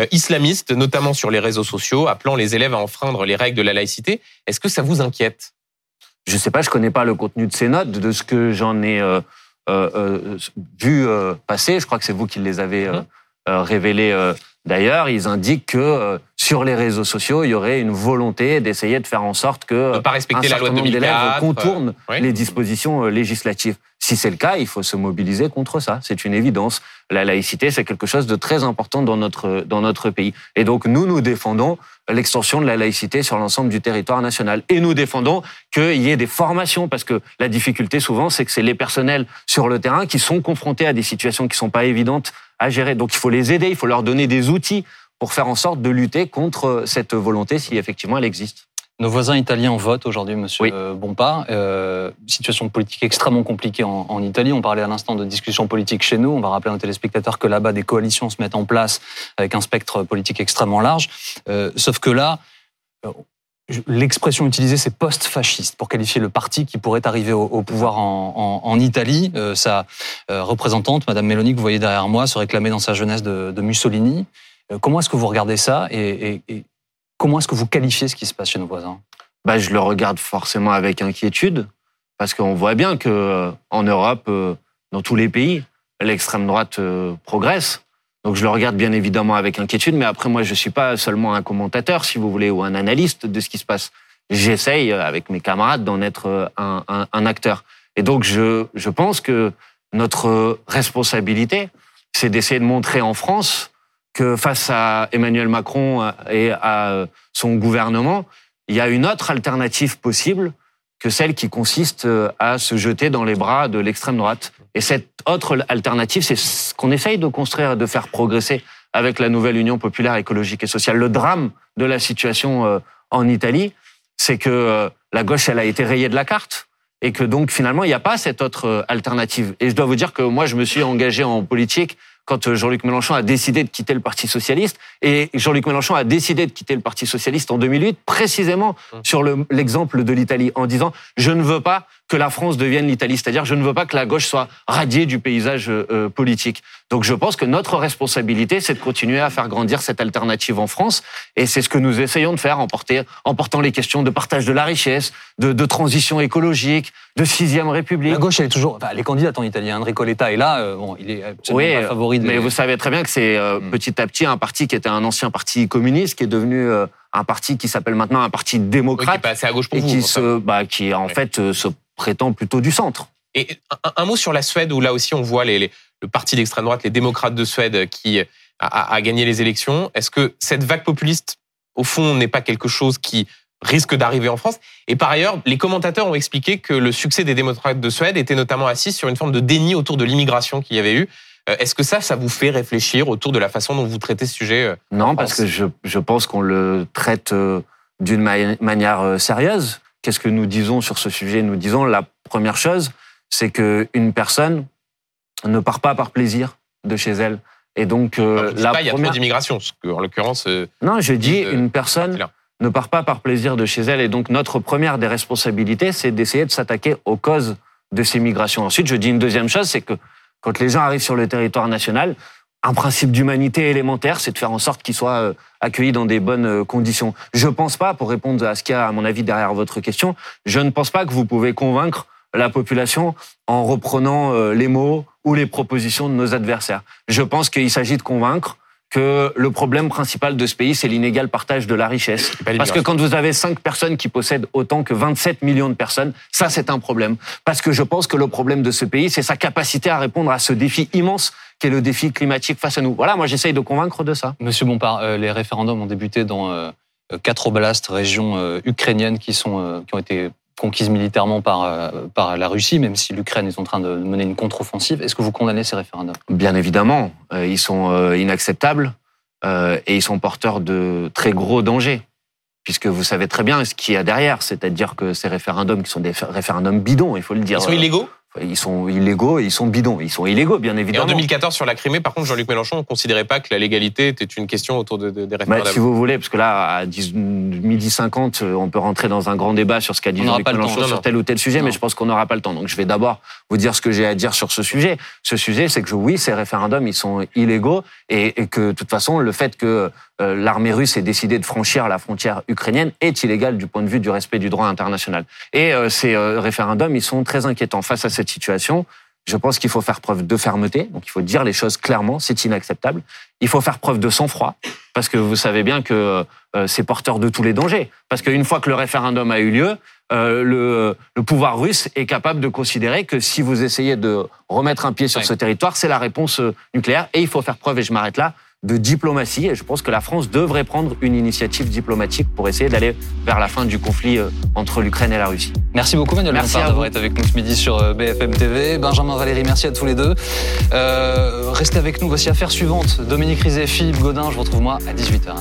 euh, islamiste, notamment sur les réseaux sociaux, appelant les élèves à enfreindre les règles de la laïcité. Est-ce que ça vous inquiète? Je ne sais pas, je connais pas le contenu de ces notes. De ce que j'en ai euh, euh, vu passer, je crois que c'est vous qui les avez mmh. Révélées D'ailleurs, ils indiquent que euh, sur les réseaux sociaux, il y aurait une volonté d'essayer de faire en sorte que pas respecter un la loi de d'élèves contournent les dispositions euh, législatives. Si c'est le cas, il faut se mobiliser contre ça. C'est une évidence. La laïcité, c'est quelque chose de très important dans notre dans notre pays. Et donc nous, nous défendons l'extension de la laïcité sur l'ensemble du territoire national. Et nous défendons qu'il y ait des formations, parce que la difficulté souvent, c'est que c'est les personnels sur le terrain qui sont confrontés à des situations qui sont pas évidentes à gérer. Donc il faut les aider, il faut leur donner des outils pour faire en sorte de lutter contre cette volonté si effectivement elle existe. Nos voisins italiens votent aujourd'hui, Monsieur oui. Bompard. Euh, situation politique extrêmement compliquée en, Italie. On parlait à l'instant de discussion politique chez nous. On va rappeler à nos téléspectateurs que là-bas, des coalitions se mettent en place avec un spectre politique extrêmement large. Euh, sauf que là, L'expression utilisée, c'est post-fasciste pour qualifier le parti qui pourrait arriver au, pouvoir en, Italie. Euh, sa euh, représentante, Madame Meloni, que vous voyez derrière moi, se réclamait dans sa jeunesse de, Mussolini. Euh, comment est-ce que vous regardez ça et, comment est-ce que vous qualifiez ce qui se passe chez nos voisins? Bah, Je le regarde forcément avec inquiétude parce qu'on voit bien que en Europe, dans tous les pays, l'extrême droite progresse. Donc je le regarde bien évidemment avec inquiétude, mais après moi je suis pas seulement un commentateur, si vous voulez, ou un analyste de ce qui se passe. J'essaye avec mes camarades d'en être euh, un, un, un, acteur. Et donc je, je pense que notre responsabilité, c'est d'essayer de montrer en France que face à Emmanuel Macron et à son gouvernement, il y a une autre alternative possible que celle qui consiste à se jeter dans les bras de l'extrême droite. Et cette autre alternative, c'est ce qu'on essaye de construire et de faire progresser avec la nouvelle Union populaire écologique et sociale. Le drame de la situation euh, en Italie, c'est que euh, la gauche, elle a été rayée de la carte et que donc finalement, il n'y a pas cette autre euh, alternative. Et je dois vous dire que moi, je me suis engagé en politique quand euh, Jean-Luc Mélenchon a décidé de quitter le Parti socialiste. Et Jean-Luc Mélenchon a décidé de quitter le Parti socialiste en 2008, précisément mmh. sur l'exemple de l'Italie, en disant je ne veux pas que la France devienne l'Italie, c'est-à-dire je ne veux pas que la gauche soit radiée du paysage euh, euh, politique. Donc je pense que notre responsabilité, c'est de continuer à faire grandir cette alternative en France, et c'est ce que nous essayons de faire en, en portant les questions de partage de la richesse, de, de transition écologique, de sixième République. La gauche, elle est toujours, enfin, les candidats en Italie, Enrico Letta est là, bon, il est absolument oui, favori mais vous savez très bien que c'est euh, hmm. petit à petit un parti qui était un ancien parti communiste, qui est devenu euh, un parti qui s'appelle maintenant un parti démocrate. qui est passé à gauche pour et vous, qui, se, bah, qui en fait euh, se prétend plutôt du centre. Et un, mot sur la Suède, où là aussi on voit les, le parti d'extrême droite, les démocrates de Suède, qui a, a gagné les élections. Est-ce que cette vague populiste, au fond, n'est pas quelque chose qui risque d'arriver en France? Et par ailleurs, les commentateurs ont expliqué que le succès des démocrates de Suède était notamment assis sur une forme de déni autour de l'immigration qu'il y avait eu. Euh, est-ce que ça, ça vous fait réfléchir autour de la façon dont vous traitez ce sujet euh, Non, parce que je, je pense qu'on le traite euh, d'une manière sérieuse. Qu'est-ce que nous disons sur ce sujet? Nous disons la première chose, c'est qu'une personne ne part pas par plaisir de chez elle. Et donc, euh, la pas, il y a trop d'immigration, en l'occurrence. non, je dis une personne ne part pas par plaisir de chez elle. Et donc, notre première des responsabilités, c'est d'essayer de s'attaquer aux causes de ces migrations. Ensuite, je dis une deuxième chose, c'est que quand les gens arrivent sur le territoire national, un principe d'humanité élémentaire, c'est de faire en sorte qu'ils soient euh, accueillis dans des bonnes euh, conditions. Je pense pas, pour répondre à ce qu'il y a, à mon avis, derrière votre question, je ne pense pas que vous pouvez convaincre la population en reprenant euh, les mots ou les propositions de nos adversaires. Je pense qu'il s'agit de convaincre que le problème principal de ce pays, c'est l'inégal partage de la richesse. Parce que quand vous avez cinq personnes qui possèdent autant que 27 millions de personnes, ça c'est un problème. Parce que je pense que le problème de ce pays, c'est sa capacité à répondre à ce défi immense qu'est le défi climatique face à nous. Voilà, moi j'essaye de convaincre de ça. Monsieur Bompard, euh, les référendums ont débuté dans euh, quatre oblasts, régions euh, ukrainiennes qui, sont, qui ont été conquise militairement par, euh, par la Russie, même si l'Ukraine est en train de mener une contre-offensive. Est-ce que vous condamnez ces référendums? Bien évidemment, euh, ils sont euh, inacceptables. et ils sont porteurs de très gros dangers puisque vous savez très bien ce qu'il y a derrière, c'est-à-dire que ces référendums qui sont des référendums bidons, il faut le dire. Ils sont illégaux? Ils sont illégaux et ils sont bidons. Ils sont illégaux, bien évidemment. Et en 2014, sur la Crimée, par contre, Jean-Luc Mélenchon ne considérait pas que la légalité était une question autour de, des référendums. Bah, si vous voulez, parce que là, à 10, midi 50, on peut rentrer dans un grand débat sur ce qu'a dit Jean-Luc Mélenchon sur tel ou tel sujet, mais je pense qu'on n'aura pas le temps. Donc je vais d'abord vous dire ce que j'ai à dire sur ce sujet. Ce sujet, c'est que oui, ces référendums, ils sont illégaux et, et que, de toute façon, le fait que euh, l'armée russe ait décidé de franchir la frontière ukrainienne est illégal du point de vue du respect du droit international. Et euh, ces euh, référendums, ils sont très inquiétants face à cette situation. Je pense qu'il faut faire preuve de fermeté, donc il faut dire les choses clairement, c'est inacceptable. Il faut faire preuve de sang-froid, parce que vous savez bien que c'est porteur de tous les dangers. Parce qu'une fois que le référendum a eu lieu, le, le, pouvoir russe est capable de considérer que si vous essayez de remettre un pied sur ce territoire, c'est la réponse nucléaire. Et il faut faire preuve, et je m'arrête là, de diplomatie et je pense que la France devrait prendre une initiative diplomatique pour essayer d'aller vers la fin du conflit euh, entre l'Ukraine et la Russie. Merci beaucoup Manuel merci d'avoir été avec nous ce midi sur euh, BFM TV. Benjamin Valérie, merci à tous les deux. Euh, restez avec nous, voici affaire suivante. Dominique Rizet, Philippe Godin, je vous retrouve moi à 18h.